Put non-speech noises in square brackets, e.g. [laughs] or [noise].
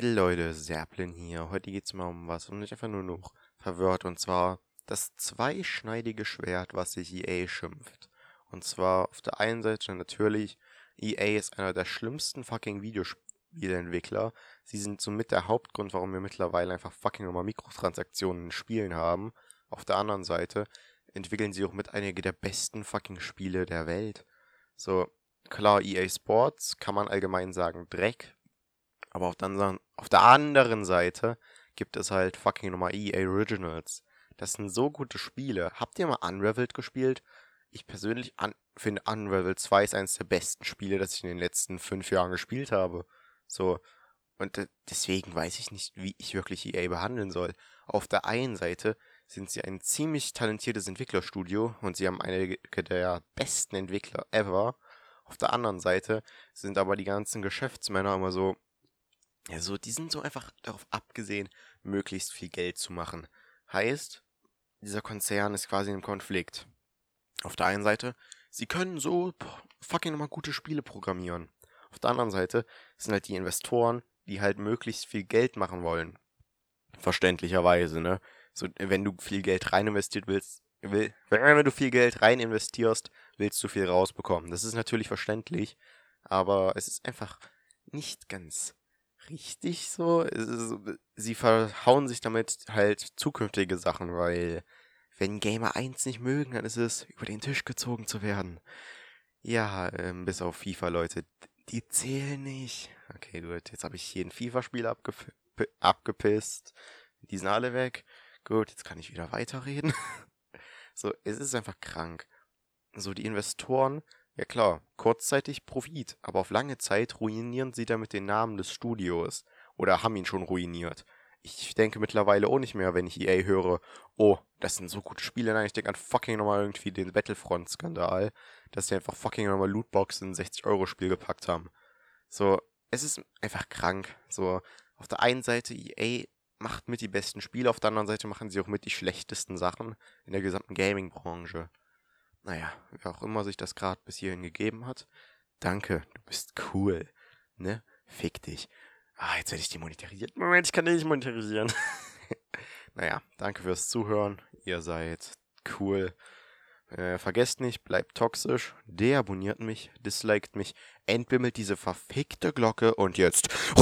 Hey Leute, Serplin hier. Heute geht's mal um was und nicht einfach nur noch verwirrt. Und zwar das zweischneidige Schwert, was sich EA schimpft. Und zwar auf der einen Seite natürlich, EA ist einer der schlimmsten fucking Videospieleentwickler. Sie sind somit der Hauptgrund, warum wir mittlerweile einfach fucking nochmal Mikrotransaktionen in Spielen haben. Auf der anderen Seite entwickeln sie auch mit einige der besten fucking Spiele der Welt. So, klar, EA Sports kann man allgemein sagen Dreck, aber auf der, auf der anderen Seite gibt es halt fucking nochmal EA Originals. Das sind so gute Spiele. Habt ihr mal Unraveled gespielt? Ich persönlich finde Unraveled 2 ist eines der besten Spiele, das ich in den letzten fünf Jahren gespielt habe. So. Und deswegen weiß ich nicht, wie ich wirklich EA behandeln soll. Auf der einen Seite sind sie ein ziemlich talentiertes Entwicklerstudio und sie haben einige der besten Entwickler ever. Auf der anderen Seite sind aber die ganzen Geschäftsmänner immer so, ja, so, die sind so einfach darauf abgesehen, möglichst viel Geld zu machen. Heißt, dieser Konzern ist quasi im Konflikt. Auf der einen Seite, sie können so fucking nochmal gute Spiele programmieren. Auf der anderen Seite sind halt die Investoren, die halt möglichst viel Geld machen wollen. Verständlicherweise, ne? So, wenn du viel Geld rein investiert willst, will, wenn du viel Geld rein investierst, willst du viel rausbekommen. Das ist natürlich verständlich, aber es ist einfach nicht ganz richtig so. Sie verhauen sich damit halt zukünftige Sachen, weil wenn Gamer 1 nicht mögen, dann ist es über den Tisch gezogen zu werden. Ja, ähm, bis auf FIFA, Leute. Die zählen nicht. Okay, gut, jetzt habe ich hier ein FIFA-Spiel abgep abgepisst. Die sind alle weg. Gut, jetzt kann ich wieder weiterreden. [laughs] so, es ist einfach krank. So, die Investoren ja klar, kurzzeitig Profit, aber auf lange Zeit ruinieren sie damit den Namen des Studios. Oder haben ihn schon ruiniert. Ich denke mittlerweile auch nicht mehr, wenn ich EA höre, oh, das sind so gute Spiele. Nein, ich denke an fucking nochmal irgendwie den Battlefront-Skandal, dass sie einfach fucking nochmal Lootboxen in 60-Euro-Spiel gepackt haben. So, es ist einfach krank. So, auf der einen Seite EA macht mit die besten Spiele, auf der anderen Seite machen sie auch mit die schlechtesten Sachen in der gesamten Gaming-Branche naja, wer auch immer sich das gerade bis hierhin gegeben hat, danke, du bist cool, ne? Fick dich. Ah, jetzt werde ich demonetarisiert. Moment, ich kann dich nicht monetarisieren. [laughs] [laughs] naja, danke fürs Zuhören. Ihr seid cool. Äh, vergesst nicht, bleibt toxisch, deabonniert mich, disliked mich, entbimmelt diese verfickte Glocke und jetzt. [laughs]